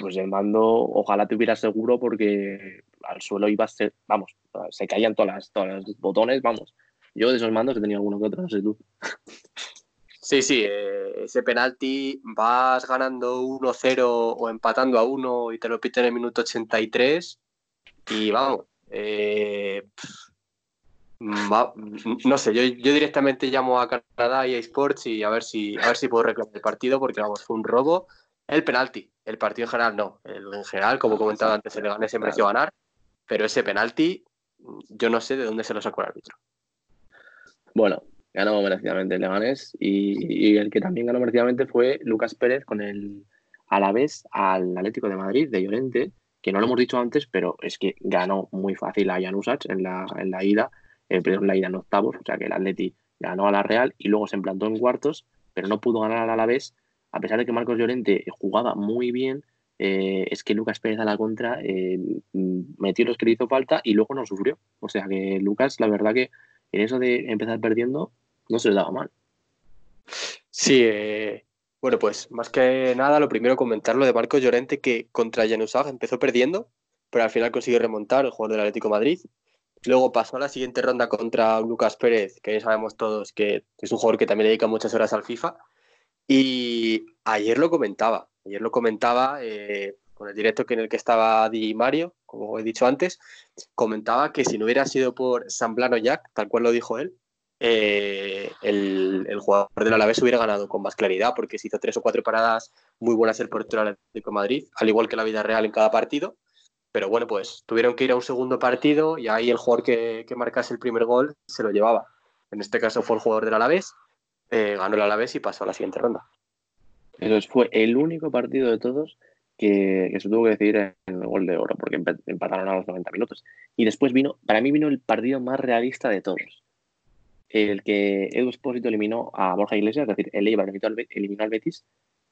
S1: pues el mando ojalá te hubiera seguro porque al suelo iba a ser, vamos, se caían todas las, todos los botones, vamos. Yo de esos mandos he tenido alguno que otro, no sé tú.
S2: Sí, sí, eh, ese penalti vas ganando 1-0 o empatando a 1 y te lo piten en el minuto 83 y vamos, eh, no sé, yo, yo, directamente llamo a Canadá y a Sports y a ver si a ver si puedo reclamar el partido porque vamos, fue un robo. El penalti, el partido en general no. El, en general, como comentaba antes, el Leganés se mereció ganar, pero ese penalti, yo no sé de dónde se lo sacó el árbitro.
S1: Bueno, ganó merecidamente el Leganés y, el que también ganó merecidamente fue Lucas Pérez con el Alavés al Atlético de Madrid de Llorente, que no lo hemos dicho antes, pero es que ganó muy fácil a Jan en la, en la ida eh, en la ida en octavos, o sea que el Atleti ganó a la Real y luego se implantó en cuartos, pero no pudo ganar al Alavés, a pesar de que Marcos Llorente jugaba muy bien, eh, es que Lucas Pérez a la contra eh, metió los que le hizo falta y luego no sufrió. O sea que Lucas, la verdad que en eso de empezar perdiendo, no se le daba mal.
S2: Sí, bueno, pues más que nada, lo primero comentar lo de Marcos Llorente, que contra Januzaj empezó perdiendo, pero al final consiguió remontar el jugador del Atlético Madrid Luego pasó a la siguiente ronda contra Lucas Pérez, que ya sabemos todos que es un jugador que también dedica muchas horas al FIFA. Y ayer lo comentaba, ayer lo comentaba eh, con el directo en el que estaba Di Mario, como he dicho antes, comentaba que si no hubiera sido por Samblano Jack, tal cual lo dijo él, eh, el, jugador del Alavés hubiera ganado con más claridad, porque se hizo tres o cuatro paradas muy buenas el portero Atlético de Madrid, al igual que la vida real en cada partido. Pero bueno, pues tuvieron que ir a un segundo partido y ahí el jugador que, marcase el primer gol se lo llevaba. En este caso fue el jugador del Alavés, eh, ganó el Alavés y pasó a la siguiente ronda.
S1: Entonces fue el único partido de todos que, se tuvo que decidir en el gol de oro, porque empataron a los 90 minutos. Y después vino, para mí vino el partido más realista de todos. El que Edu Espósito eliminó a Borja Iglesias, es decir, el Eibar eliminó al Betis,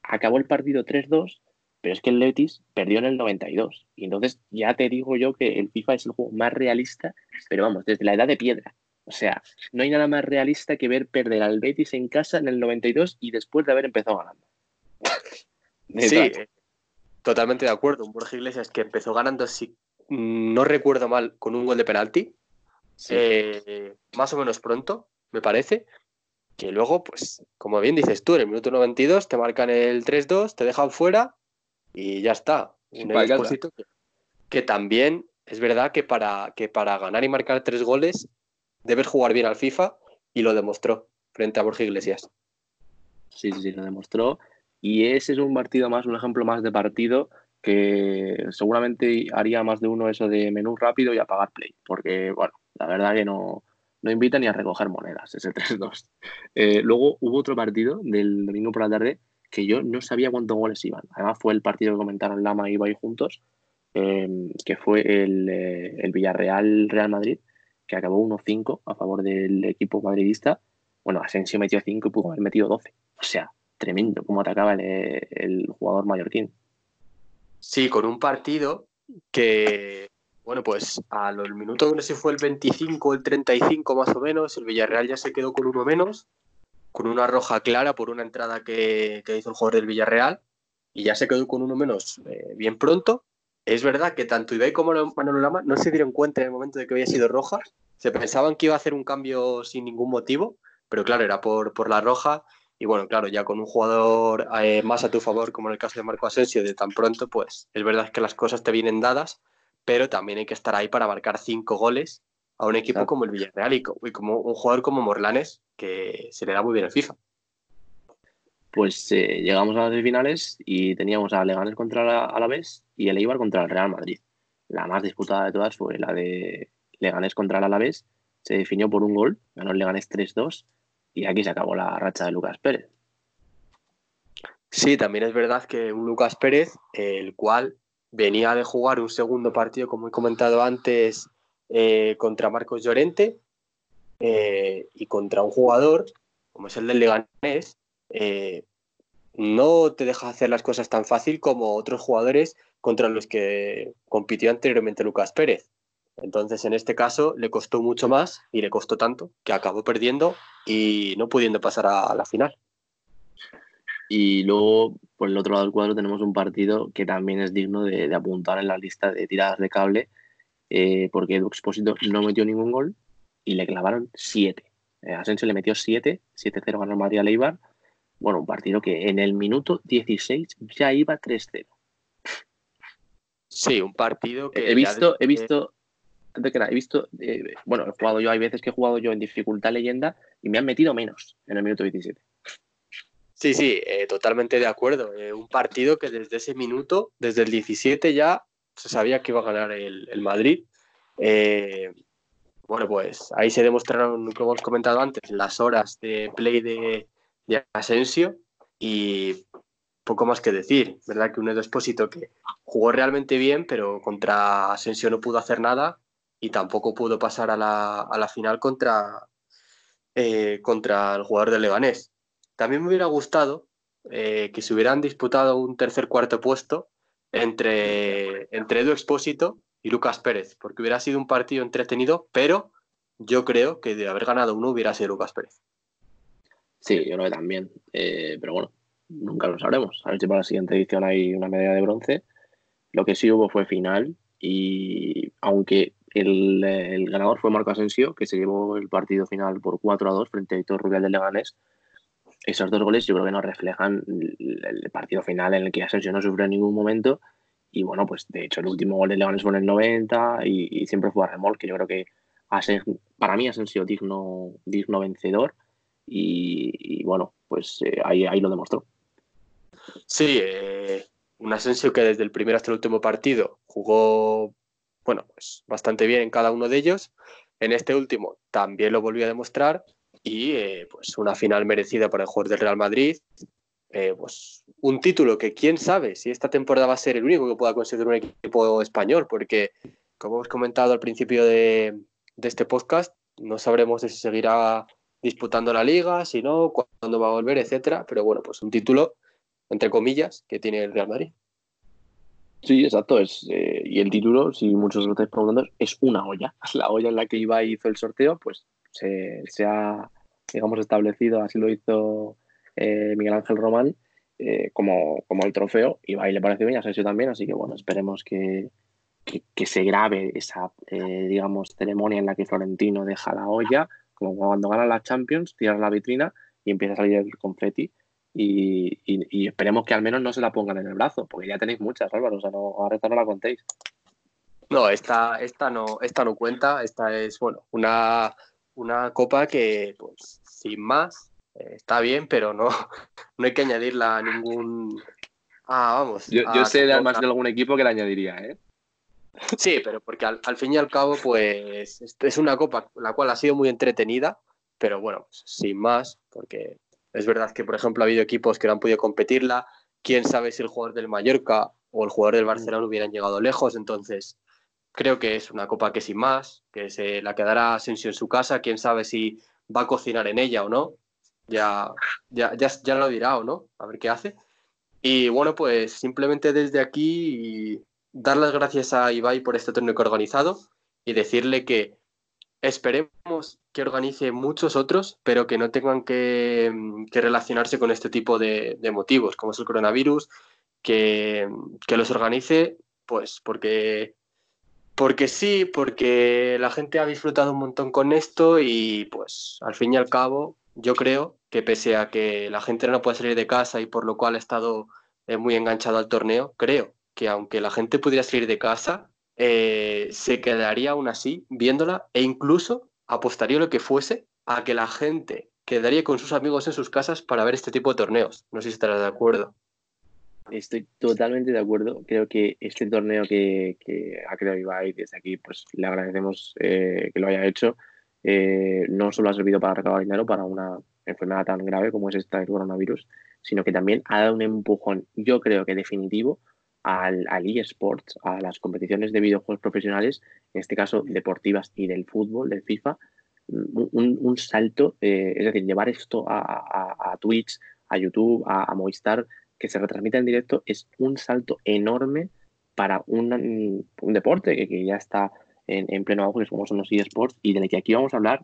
S1: acabó el partido 3-2 pero es que el Letis perdió en el 92. Y entonces ya te digo yo que el FIFA es el juego más realista, pero vamos, desde la edad de piedra. O sea, no hay nada más realista que ver perder al Betis en casa en el 92 y después de haber empezado ganando.
S2: sí, totalmente de acuerdo. Un Borja Iglesias que empezó ganando, si no recuerdo mal, con un gol de penalti. Eh, más o menos pronto, me parece. Que luego, pues, como bien dices tú, en el minuto 92 te marcan el 3-2, te dejan fuera y ya está. Un que, también es verdad que para, que para ganar y marcar tres goles debes jugar bien al FIFA y lo demostró frente a Borja Iglesias.
S1: Sí, sí, sí, lo demostró. Y ese es un partido más, un ejemplo más de partido que seguramente haría más de uno eso de menú rápido y apagar play. Porque, bueno, la verdad que no, no invita ni a recoger monedas ese 3-2. Eh, luego hubo otro partido del domingo por la tarde que yo no sabía cuántos goles iban. Además fue el partido que comentaron Lama y Ibai juntos, em, que fue el, eh, el Villarreal-Real Madrid, que acabó 1-5 a favor del equipo madridista. Bueno, Asensio metió 5 y pudo haber metido 12. O sea, tremendo cómo atacaba el, el jugador mallorquín.
S2: Sí, con un partido que, bueno, pues a los minutos, no sé si fue el 25 o el 35 más o menos, el Villarreal ya se quedó con uno menos con una roja clara por una entrada que, hizo el jugador del Villarreal y ya se quedó con uno menos eh, bien pronto. Es verdad que tanto Ibai como Manolo Lama no se dieron cuenta en el momento de que había sido roja. Se pensaban que iba a hacer un cambio sin ningún motivo, pero claro, era por, por la roja. Y bueno, claro, ya con un jugador eh, más a tu favor, como en el caso de Marco Asensio, de tan pronto, pues es verdad que las cosas te vienen dadas, pero también hay que estar ahí para marcar cinco goles a un equipo como el Villarreal y como un jugador como Morlanes, que se le da muy bien el FIFA.
S1: Pues eh, llegamos a las finales y teníamos a Leganés contra la Alavés y el Eibar contra el Real Madrid. La más disputada de todas fue la de Leganés contra el Alavés. Se definió por un gol, ganó el Leganés 3-2 y aquí se acabó la racha de Lucas Pérez.
S2: Sí, también es verdad que un Lucas Pérez, el cual venía de jugar un segundo partido, como he comentado antes, eh, contra Marcos Llorente eh, y contra un jugador como es el del Leganés, eh, no te deja hacer las cosas tan fácil como otros jugadores contra los que compitió anteriormente Lucas Pérez. Entonces, en este caso, le costó mucho más y le costó tanto que acabó perdiendo y no pudiendo pasar a, la final.
S1: Y luego, por el otro lado del cuadro, tenemos un partido que también es digno de apuntar en la lista de tiradas de cable, eh, porque Edu Expósito no metió ningún gol y le clavaron 7. Eh, Asensio le metió 7, 7-0 ganó María Leibar Bueno, un partido que en el minuto 16 ya iba 3-0.
S2: Sí, un partido que...
S1: He visto, he visto, he visto, eh, bueno, he jugado yo, hay veces que he jugado yo en dificultad leyenda y me han metido menos en el minuto 27.
S2: Sí, sí, eh, totalmente de acuerdo. Eh, un partido que desde ese minuto, desde el 17 ya se sabía que iba a ganar el, Madrid. bueno, pues ahí se demostraron, como hemos comentado antes, las horas de play de, Asensio y poco más que decir, ¿verdad? Que un Espósito que jugó realmente bien, pero contra Asensio no pudo hacer nada y tampoco pudo pasar a la, final contra, eh, contra el jugador de Leganés. También me hubiera gustado eh, que se hubieran disputado un tercer cuarto puesto entre, entre Edu Expósito y Lucas Pérez, porque hubiera sido un partido entretenido, pero yo creo que de haber ganado uno hubiera sido Lucas Pérez.
S1: Sí, yo creo que también. Eh, pero bueno, nunca lo sabremos. A ver si para la siguiente edición hay una medalla de bronce. Lo que sí hubo fue final y aunque el, ganador fue Marco Asensio, que se llevó el partido final por 4 a 2 frente a Héctor Rubial del Leganés, esos dos goles yo creo que no reflejan el, partido final en el que Asensio no sufrió en ningún momento y bueno, pues de hecho el último gol del Leganés fue en el 90 y, siempre fue a remolque. Yo creo que para mí Asensio digno, digno vencedor y, bueno, pues eh, ahí, lo demostró.
S2: Sí, eh, un Asensio que desde el primer hasta el último partido jugó, bueno, pues bastante bien en cada uno de ellos. En este último también lo volvió a demostrar y eh, pues una final merecida para el jugador del Real Madrid. Eh, pues un título que quién sabe si esta temporada va a ser el único que pueda conseguir un equipo español, porque como hemos comentado al principio de, este podcast, no sabremos si seguirá disputando la liga, si no, cuándo va a volver, etcétera. Pero bueno, pues un título entre comillas, que tiene el Real Madrid.
S1: Sí, exacto. Es, eh, y el título, si muchos lo estáis preguntando, es una olla. La olla en la que iba hizo el sorteo, pues se, ha, digamos, establecido, así lo hizo eh, Miguel Ángel Román, eh, como, como el trofeo. Y y le parece bien, a también. Así que bueno, esperemos que, que, se grabe esa, digamos, ceremonia en la que Florentino deja la olla, como cuando gana la Champions, tira la vitrina y empieza a salir el confeti y, esperemos que al menos no se la pongan en el brazo, porque ya tenéis muchas, Álvaro, o sea, no, ahora esta no la contéis.
S2: No, esta, esta no, esta no cuenta, esta es, bueno, una, una copa que, pues, sin más, eh, está bien, pero no, no hay que añadirla a ningún... Ah, vamos.
S1: Yo, yo sé además de algún equipo que la añadiría, ¿eh?
S2: Sí, pero porque al, fin y al cabo, pues, es una copa la cual ha sido muy entretenida, pero bueno, sin más, porque es verdad que, por ejemplo, ha habido equipos que no han podido competirla. Quién sabe si el jugador del Mallorca o el jugador del mm. Barcelona hubieran llegado lejos. Entonces, creo que es una copa que sin más, que se la quedará Asensio en su casa. Quién sabe si va a cocinar en ella o no. Ya, ya, ya, lo dirá o no, a ver qué hace. Y bueno, pues simplemente desde aquí dar las gracias a Ibai por este torneo que ha organizado y decirle que Esperemos que organice muchos otros, pero que no tengan que, relacionarse con este tipo de, motivos, como es el coronavirus, que, los organice, pues porque, porque sí, porque la gente ha disfrutado un montón con esto y pues al fin y al cabo yo creo que pese a que la gente no puede salir de casa y por lo cual ha estado eh, muy enganchado al torneo, creo que aunque la gente pudiera salir de casa, eh, se quedaría aún así viéndola e incluso apostaría lo que fuese a que la gente quedaría con sus amigos en sus casas para ver este tipo de torneos. No sé si estarás de acuerdo.
S1: Estoy totalmente de acuerdo. Creo que este torneo que, ha creado Ibai, desde aquí pues le agradecemos eh, que lo haya hecho, eh, no solo ha servido para recaudar dinero para una enfermedad tan grave como es esta del coronavirus, sino que también ha dado un empujón, yo creo que definitivo, al, al eSports, a las competiciones de videojuegos profesionales, en este caso deportivas y del fútbol, del FIFA, un, salto, eh, es decir, llevar esto a, Twitch, a YouTube, a, Movistar, que se retransmita en directo, es un salto enorme para un, deporte que, ya está en, pleno auge, como son los eSports, y del que aquí vamos a hablar,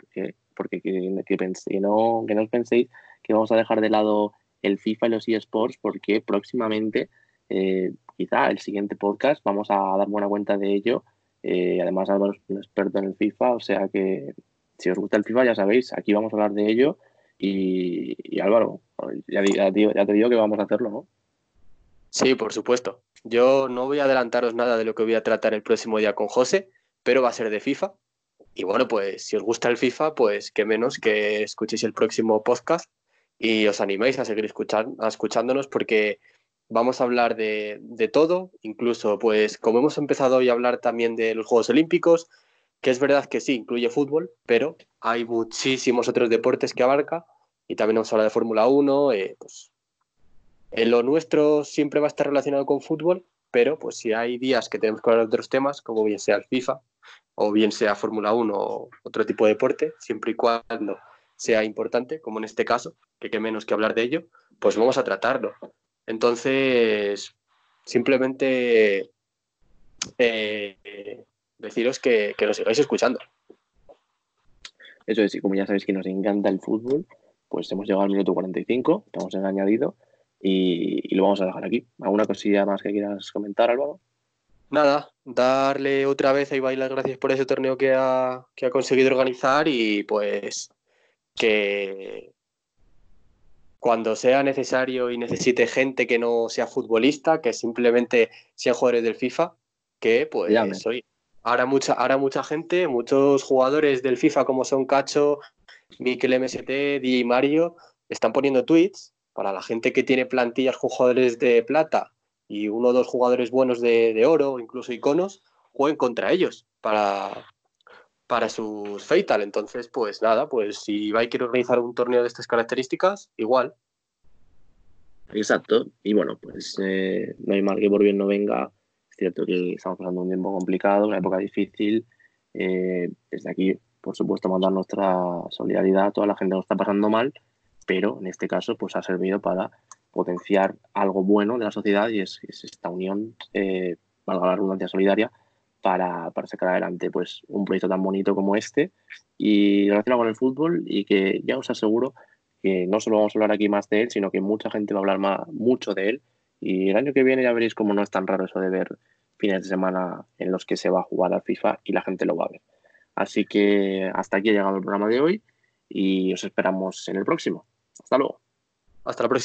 S1: porque que, no, que no os penséis que vamos a dejar de lado el FIFA y los eSports, porque próximamente eh, quizá el siguiente podcast vamos a dar buena cuenta de ello. Eh, además, Álvaro es un experto en el FIFA, o sea que si os gusta el FIFA, ya sabéis, aquí vamos a hablar de ello Y, Álvaro, ya, te digo que vamos a hacerlo, ¿no?
S2: Sí, por supuesto. Yo no voy a adelantaros nada de lo que voy a tratar el próximo día con José, pero va a ser de FIFA. Y bueno, pues si os gusta el FIFA, pues qué menos que escuchéis el próximo podcast y os animéis a seguir escuchándonos porque vamos a hablar de, de, todo, incluso pues como hemos empezado hoy a hablar también de los Juegos Olímpicos, que es verdad que sí, incluye fútbol, pero hay muchísimos otros deportes que abarca y también vamos a hablar de Fórmula 1, eh, pues en lo nuestro siempre va a estar relacionado con fútbol, pero pues si hay días que tenemos que hablar de otros temas, como bien sea el FIFA o bien sea Fórmula 1 o otro tipo de deporte, siempre y cuando sea importante, como en este caso, que qué menos que hablar de ello, pues vamos a tratarlo. Entonces, simplemente eh, deciros que, que nos sigáis escuchando.
S1: Eso es, y como ya sabéis que nos encanta el fútbol, pues hemos llegado al minuto 45, estamos en añadido y, lo vamos a dejar aquí. ¿Alguna cosilla más que quieras comentar, Álvaro?
S2: Nada, darle otra vez a Ibai las gracias por ese torneo que ha, que ha conseguido organizar y pues que cuando sea necesario y necesite gente que no sea futbolista, que simplemente sean jugadores del FIFA, que pues soy. Ahora mucha, ahora mucha gente, muchos jugadores del FIFA como son Cacho, Mikel MST, DJ Mario, están poniendo tweets para la gente que tiene plantillas jugadores de plata y uno o dos jugadores buenos de, de oro, incluso iconos, jueguen contra ellos para, para sus Fatal. Entonces, pues nada, pues si a quiere organizar un torneo de estas características, igual.
S1: Exacto. Y bueno, pues eh, no hay mal que por bien no venga. Es cierto que estamos pasando un tiempo complicado, una época difícil. Eh, desde aquí, por supuesto, mandar nuestra solidaridad a toda la gente que nos está pasando mal pero en este caso pues ha servido para potenciar algo bueno de la sociedad y es, esta unión, eh, valga la redundancia solidaria, para, para, sacar adelante pues un proyecto tan bonito como este y relacionado con el fútbol y que ya os aseguro que no solo vamos a hablar aquí más de él, sino que mucha gente va a hablar más, mucho de él y el año que viene ya veréis cómo no es tan raro eso de ver fines de semana en los que se va a jugar al FIFA y la gente lo va a ver. Así que hasta aquí ha llegado el programa de hoy y os esperamos en el próximo. Hasta luego.
S2: Hasta la próxima.